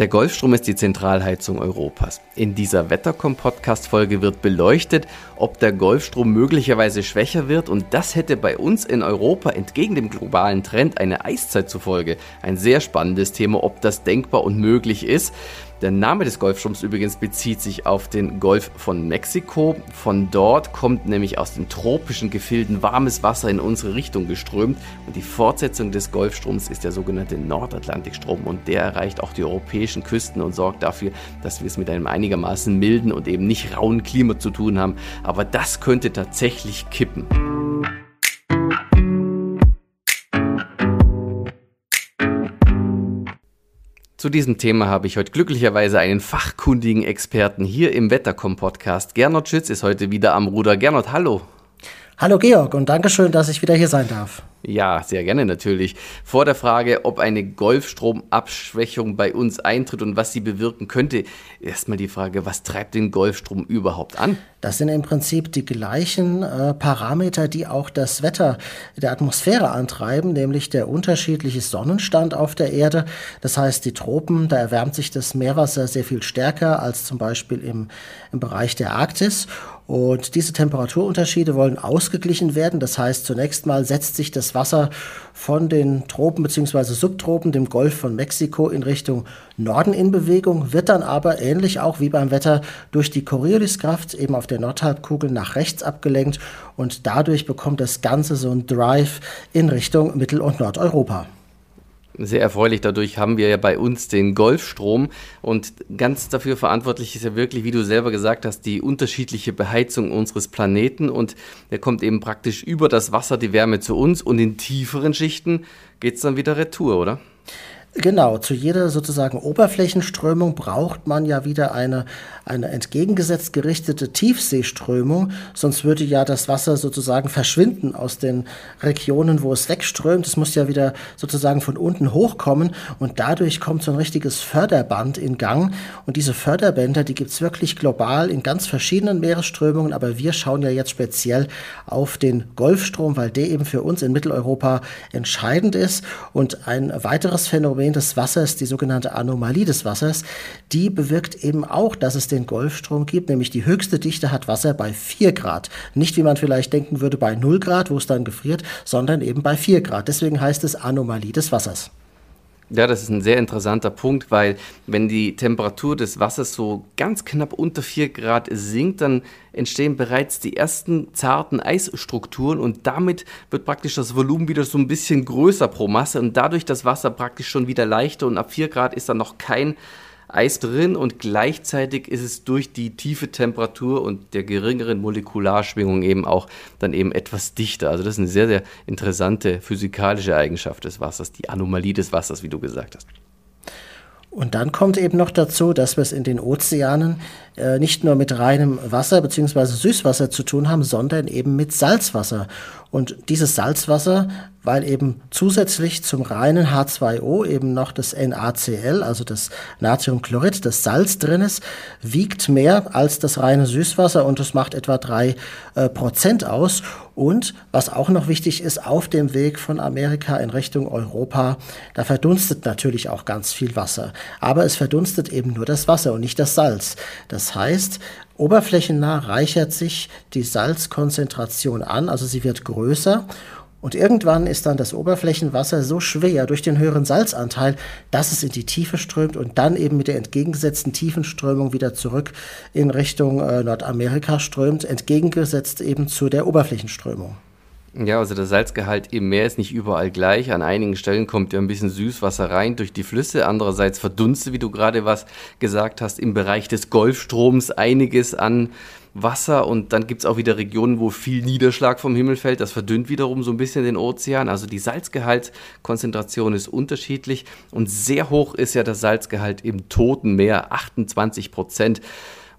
Der Golfstrom ist die Zentralheizung Europas. In dieser Wettercom-Podcast-Folge wird beleuchtet, ob der Golfstrom möglicherweise schwächer wird und das hätte bei uns in Europa entgegen dem globalen Trend eine Eiszeit zufolge. Ein sehr spannendes Thema, ob das denkbar und möglich ist. Der Name des Golfstroms übrigens bezieht sich auf den Golf von Mexiko. Von dort kommt nämlich aus den tropischen Gefilden warmes Wasser in unsere Richtung geströmt und die Fortsetzung des Golfstroms ist der sogenannte Nordatlantikstrom und der erreicht auch die europäischen Küsten und sorgt dafür, dass wir es mit einem einigermaßen milden und eben nicht rauen Klima zu tun haben. Aber das könnte tatsächlich kippen. Zu diesem Thema habe ich heute glücklicherweise einen fachkundigen Experten hier im Wettercom-Podcast. Gernot Schütz ist heute wieder am Ruder. Gernot, hallo. Hallo Georg und Dankeschön, dass ich wieder hier sein darf. Ja, sehr gerne natürlich. Vor der Frage, ob eine Golfstromabschwächung bei uns eintritt und was sie bewirken könnte, erstmal die Frage, was treibt den Golfstrom überhaupt an? Das sind im Prinzip die gleichen äh, Parameter, die auch das Wetter der Atmosphäre antreiben, nämlich der unterschiedliche Sonnenstand auf der Erde. Das heißt, die Tropen, da erwärmt sich das Meerwasser sehr viel stärker als zum Beispiel im, im Bereich der Arktis. Und diese Temperaturunterschiede wollen ausgeglichen werden. Das heißt, zunächst mal setzt sich das Wasser von den Tropen bzw. Subtropen, dem Golf von Mexiko in Richtung Norden in Bewegung, wird dann aber ähnlich auch wie beim Wetter durch die Corioliskraft eben auf der Nordhalbkugel nach rechts abgelenkt und dadurch bekommt das Ganze so ein Drive in Richtung Mittel- und Nordeuropa. Sehr erfreulich. Dadurch haben wir ja bei uns den Golfstrom und ganz dafür verantwortlich ist ja wirklich, wie du selber gesagt hast, die unterschiedliche Beheizung unseres Planeten und der kommt eben praktisch über das Wasser die Wärme zu uns und in tieferen Schichten geht es dann wieder retour, oder? Genau, zu jeder sozusagen Oberflächenströmung braucht man ja wieder eine, eine entgegengesetzt gerichtete Tiefseeströmung, sonst würde ja das Wasser sozusagen verschwinden aus den Regionen, wo es wegströmt. Es muss ja wieder sozusagen von unten hochkommen und dadurch kommt so ein richtiges Förderband in Gang. Und diese Förderbänder, die gibt's wirklich global in ganz verschiedenen Meeresströmungen, aber wir schauen ja jetzt speziell auf den Golfstrom, weil der eben für uns in Mitteleuropa entscheidend ist. Und ein weiteres Phänomen, Phänomen des Wassers, die sogenannte Anomalie des Wassers, die bewirkt eben auch, dass es den Golfstrom gibt, nämlich die höchste Dichte hat Wasser bei 4 Grad. Nicht wie man vielleicht denken würde bei 0 Grad, wo es dann gefriert, sondern eben bei 4 Grad. Deswegen heißt es Anomalie des Wassers. Ja, das ist ein sehr interessanter Punkt, weil wenn die Temperatur des Wassers so ganz knapp unter 4 Grad sinkt, dann entstehen bereits die ersten zarten Eisstrukturen und damit wird praktisch das Volumen wieder so ein bisschen größer pro Masse und dadurch das Wasser praktisch schon wieder leichter und ab 4 Grad ist dann noch kein Eis drin und gleichzeitig ist es durch die tiefe Temperatur und der geringeren Molekularschwingung eben auch dann eben etwas dichter. Also das ist eine sehr, sehr interessante physikalische Eigenschaft des Wassers, die Anomalie des Wassers, wie du gesagt hast. Und dann kommt eben noch dazu, dass wir es in den Ozeanen äh, nicht nur mit reinem Wasser bzw. Süßwasser zu tun haben, sondern eben mit Salzwasser. Und dieses Salzwasser, weil eben zusätzlich zum reinen H2O eben noch das NaCl, also das Natriumchlorid, das Salz drin ist, wiegt mehr als das reine Süßwasser und das macht etwa drei äh, Prozent aus. Und was auch noch wichtig ist, auf dem Weg von Amerika in Richtung Europa, da verdunstet natürlich auch ganz viel Wasser. Aber es verdunstet eben nur das Wasser und nicht das Salz. Das heißt, Oberflächennah reichert sich die Salzkonzentration an, also sie wird größer und irgendwann ist dann das Oberflächenwasser so schwer durch den höheren Salzanteil, dass es in die Tiefe strömt und dann eben mit der entgegengesetzten Tiefenströmung wieder zurück in Richtung äh, Nordamerika strömt, entgegengesetzt eben zu der Oberflächenströmung. Ja, also der Salzgehalt im Meer ist nicht überall gleich. An einigen Stellen kommt ja ein bisschen Süßwasser rein durch die Flüsse. Andererseits verdunstet, wie du gerade was gesagt hast, im Bereich des Golfstroms einiges an Wasser. Und dann gibt es auch wieder Regionen, wo viel Niederschlag vom Himmel fällt. Das verdünnt wiederum so ein bisschen den Ozean. Also die Salzgehaltskonzentration ist unterschiedlich. Und sehr hoch ist ja der Salzgehalt im Toten Meer, 28 Prozent.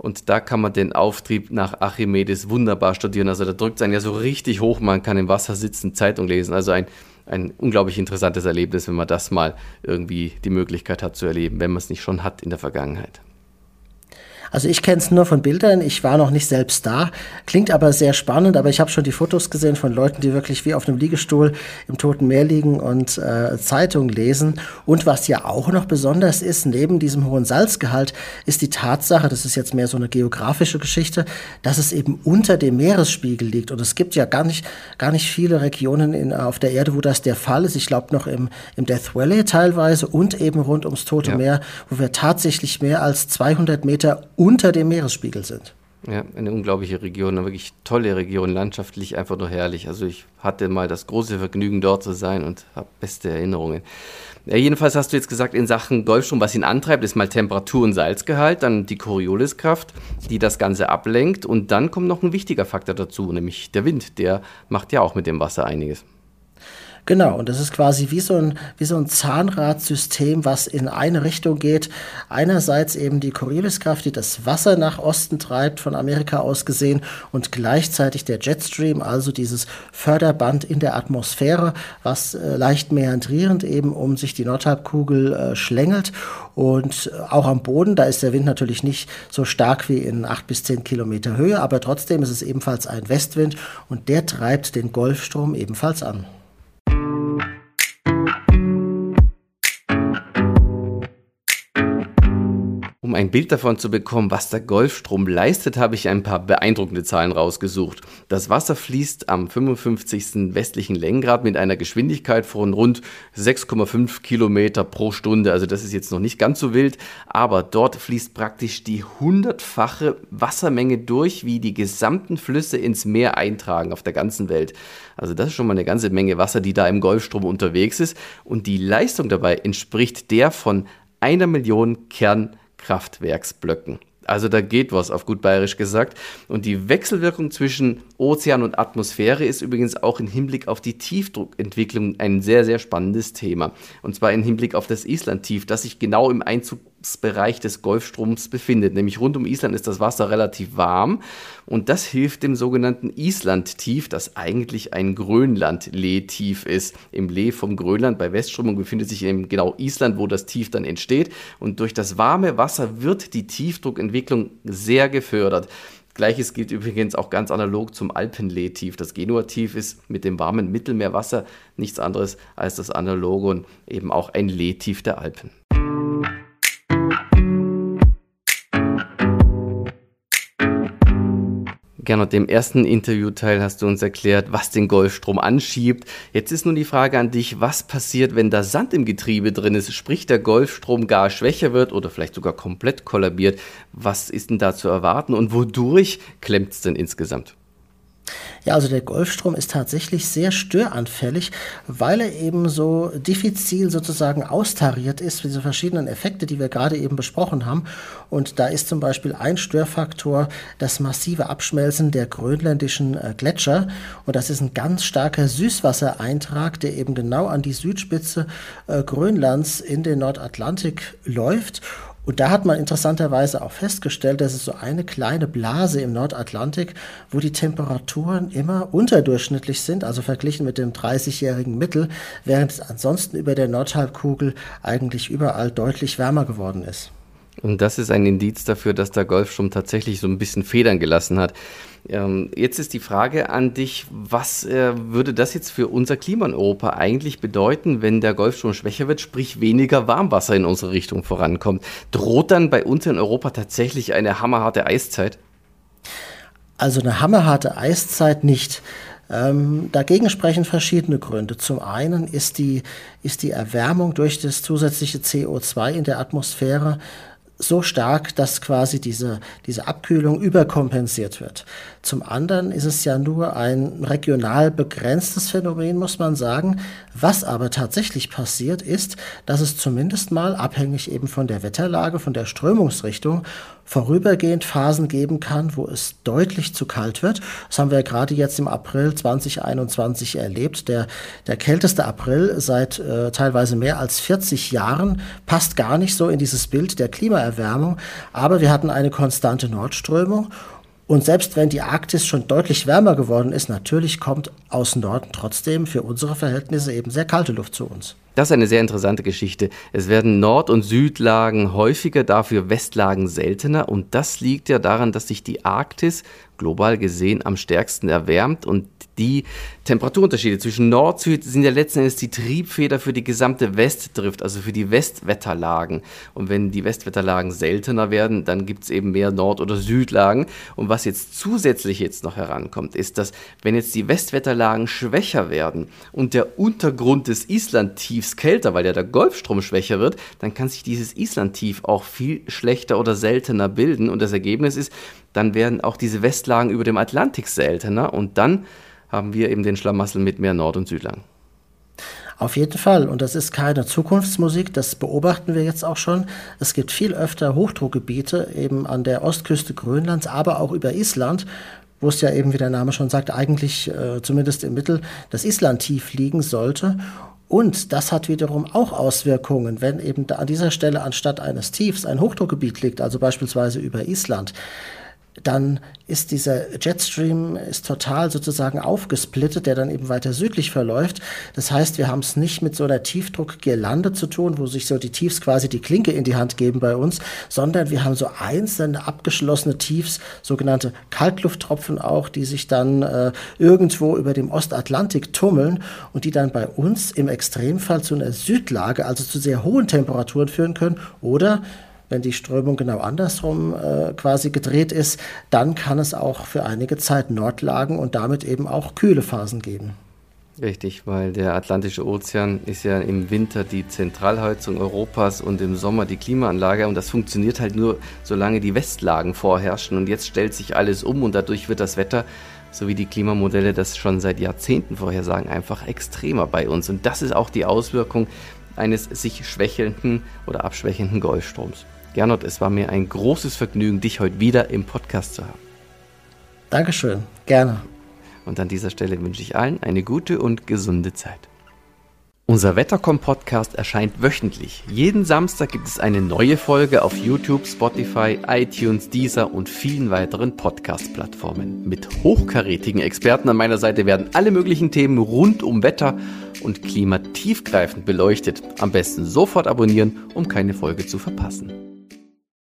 Und da kann man den Auftrieb nach Archimedes wunderbar studieren. Also da drückt es einen ja so richtig hoch, man kann im Wasser sitzen, Zeitung lesen. Also ein, ein unglaublich interessantes Erlebnis, wenn man das mal irgendwie die Möglichkeit hat zu erleben, wenn man es nicht schon hat in der Vergangenheit. Also ich kenne es nur von Bildern, ich war noch nicht selbst da. Klingt aber sehr spannend, aber ich habe schon die Fotos gesehen von Leuten, die wirklich wie auf einem Liegestuhl im Toten Meer liegen und äh, Zeitungen lesen. Und was ja auch noch besonders ist, neben diesem hohen Salzgehalt, ist die Tatsache, das ist jetzt mehr so eine geografische Geschichte, dass es eben unter dem Meeresspiegel liegt. Und es gibt ja gar nicht, gar nicht viele Regionen in, auf der Erde, wo das der Fall ist. Ich glaube noch im, im Death Valley teilweise und eben rund ums Tote ja. Meer, wo wir tatsächlich mehr als 200 Meter unter dem Meeresspiegel sind. Ja, eine unglaubliche Region, eine wirklich tolle Region, landschaftlich einfach nur herrlich. Also ich hatte mal das große Vergnügen, dort zu sein und habe beste Erinnerungen. Ja, jedenfalls hast du jetzt gesagt, in Sachen Golfstrom, was ihn antreibt, ist mal Temperatur und Salzgehalt, dann die Corioliskraft, die das Ganze ablenkt und dann kommt noch ein wichtiger Faktor dazu, nämlich der Wind. Der macht ja auch mit dem Wasser einiges. Genau, und das ist quasi wie so ein, wie so ein Zahnradsystem, was in eine Richtung geht. Einerseits eben die Corioliskraft, die das Wasser nach Osten treibt, von Amerika aus gesehen, und gleichzeitig der Jetstream, also dieses Förderband in der Atmosphäre, was äh, leicht meandrierend eben um sich die Nordhalbkugel äh, schlängelt. Und auch am Boden, da ist der Wind natürlich nicht so stark wie in acht bis zehn Kilometer Höhe, aber trotzdem ist es ebenfalls ein Westwind und der treibt den Golfstrom ebenfalls an. Ein Bild davon zu bekommen, was der Golfstrom leistet, habe ich ein paar beeindruckende Zahlen rausgesucht. Das Wasser fließt am 55. westlichen Längengrad mit einer Geschwindigkeit von rund 6,5 Kilometer pro Stunde. Also das ist jetzt noch nicht ganz so wild, aber dort fließt praktisch die hundertfache Wassermenge durch, wie die gesamten Flüsse ins Meer eintragen auf der ganzen Welt. Also das ist schon mal eine ganze Menge Wasser, die da im Golfstrom unterwegs ist. Und die Leistung dabei entspricht der von einer Million Kern Kraftwerksblöcken. Also da geht was, auf gut bayerisch gesagt. Und die Wechselwirkung zwischen Ozean und Atmosphäre ist übrigens auch im Hinblick auf die Tiefdruckentwicklung ein sehr, sehr spannendes Thema. Und zwar im Hinblick auf das Islandtief, das sich genau im Einzugsbereich des Golfstroms befindet. Nämlich rund um Island ist das Wasser relativ warm und das hilft dem sogenannten Islandtief, das eigentlich ein Grönland-Lehtief ist. Im Lee vom Grönland bei Westströmung befindet sich eben genau Island, wo das Tief dann entsteht. Und durch das warme Wasser wird die Tiefdruckentwicklung sehr gefördert. Gleiches gilt übrigens auch ganz analog zum Alpenlehtief. Das Genua-Tief ist mit dem warmen Mittelmeerwasser nichts anderes als das analoge und eben auch ein Lehtief der Alpen. Gernot, dem ersten Interviewteil hast du uns erklärt, was den Golfstrom anschiebt. Jetzt ist nun die Frage an dich, was passiert, wenn da Sand im Getriebe drin ist, sprich der Golfstrom gar schwächer wird oder vielleicht sogar komplett kollabiert. Was ist denn da zu erwarten und wodurch klemmt es denn insgesamt? Ja, also der Golfstrom ist tatsächlich sehr störanfällig, weil er eben so diffizil sozusagen austariert ist, diese verschiedenen Effekte, die wir gerade eben besprochen haben. Und da ist zum Beispiel ein Störfaktor das massive Abschmelzen der grönländischen äh, Gletscher. Und das ist ein ganz starker Süßwassereintrag, der eben genau an die Südspitze äh, Grönlands in den Nordatlantik läuft. Und da hat man interessanterweise auch festgestellt, dass es so eine kleine Blase im Nordatlantik, wo die Temperaturen immer unterdurchschnittlich sind, also verglichen mit dem 30-jährigen Mittel, während es ansonsten über der Nordhalbkugel eigentlich überall deutlich wärmer geworden ist. Und das ist ein Indiz dafür, dass der Golfstrom tatsächlich so ein bisschen Federn gelassen hat. Ähm, jetzt ist die Frage an dich, was äh, würde das jetzt für unser Klima in Europa eigentlich bedeuten, wenn der Golfstrom schwächer wird, sprich weniger Warmwasser in unsere Richtung vorankommt? Droht dann bei uns in Europa tatsächlich eine hammerharte Eiszeit? Also eine hammerharte Eiszeit nicht. Ähm, dagegen sprechen verschiedene Gründe. Zum einen ist die, ist die Erwärmung durch das zusätzliche CO2 in der Atmosphäre so stark, dass quasi diese, diese Abkühlung überkompensiert wird. Zum anderen ist es ja nur ein regional begrenztes Phänomen, muss man sagen. Was aber tatsächlich passiert, ist, dass es zumindest mal, abhängig eben von der Wetterlage, von der Strömungsrichtung, vorübergehend Phasen geben kann, wo es deutlich zu kalt wird. Das haben wir gerade jetzt im April 2021 erlebt. Der, der kälteste April seit äh, teilweise mehr als 40 Jahren passt gar nicht so in dieses Bild der Klimaerwärmung. Aber wir hatten eine konstante Nordströmung und selbst wenn die Arktis schon deutlich wärmer geworden ist, natürlich kommt aus Norden trotzdem für unsere Verhältnisse eben sehr kalte Luft zu uns. Das ist eine sehr interessante Geschichte. Es werden Nord- und Südlagen häufiger, dafür Westlagen seltener. Und das liegt ja daran, dass sich die Arktis global gesehen am stärksten erwärmt und die Temperaturunterschiede zwischen Nord-Süd sind ja letzten Endes die Triebfeder für die gesamte Westdrift, also für die Westwetterlagen. Und wenn die Westwetterlagen seltener werden, dann gibt es eben mehr Nord- oder Südlagen. Und was jetzt zusätzlich jetzt noch herankommt, ist, dass wenn jetzt die Westwetterlagen schwächer werden und der Untergrund des Islandtiefs kälter, weil ja der Golfstrom schwächer wird, dann kann sich dieses Islandtief auch viel schlechter oder seltener bilden. Und das Ergebnis ist, dann werden auch diese Westlagen über dem Atlantik seltener und dann haben wir eben den Schlamassel mit mehr Nord- und Südlagen. Auf jeden Fall. Und das ist keine Zukunftsmusik, das beobachten wir jetzt auch schon. Es gibt viel öfter Hochdruckgebiete eben an der Ostküste Grönlands, aber auch über Island, wo es ja eben, wie der Name schon sagt, eigentlich äh, zumindest im Mittel das Island-Tief liegen sollte. Und das hat wiederum auch Auswirkungen, wenn eben an dieser Stelle anstatt eines Tiefs ein Hochdruckgebiet liegt, also beispielsweise über Island dann ist dieser Jetstream ist total sozusagen aufgesplittet, der dann eben weiter südlich verläuft. Das heißt, wir haben es nicht mit so einer Tiefdruckgirlande zu tun, wo sich so die Tiefs quasi die Klinke in die Hand geben bei uns, sondern wir haben so einzelne abgeschlossene Tiefs, sogenannte Kaltlufttropfen auch, die sich dann äh, irgendwo über dem Ostatlantik tummeln und die dann bei uns im Extremfall zu einer Südlage, also zu sehr hohen Temperaturen führen können oder wenn die Strömung genau andersrum äh, quasi gedreht ist, dann kann es auch für einige Zeit Nordlagen und damit eben auch kühle Phasen geben. Richtig, weil der Atlantische Ozean ist ja im Winter die Zentralheizung Europas und im Sommer die Klimaanlage und das funktioniert halt nur, solange die Westlagen vorherrschen und jetzt stellt sich alles um und dadurch wird das Wetter, so wie die Klimamodelle das schon seit Jahrzehnten vorhersagen, einfach extremer bei uns und das ist auch die Auswirkung eines sich schwächelnden oder abschwächenden Golfstroms. Gernot, es war mir ein großes Vergnügen, dich heute wieder im Podcast zu haben. Dankeschön, gerne. Und an dieser Stelle wünsche ich allen eine gute und gesunde Zeit. Unser Wettercom-Podcast erscheint wöchentlich. Jeden Samstag gibt es eine neue Folge auf YouTube, Spotify, iTunes, Deezer und vielen weiteren Podcast-Plattformen. Mit hochkarätigen Experten an meiner Seite werden alle möglichen Themen rund um Wetter und Klima tiefgreifend beleuchtet. Am besten sofort abonnieren, um keine Folge zu verpassen.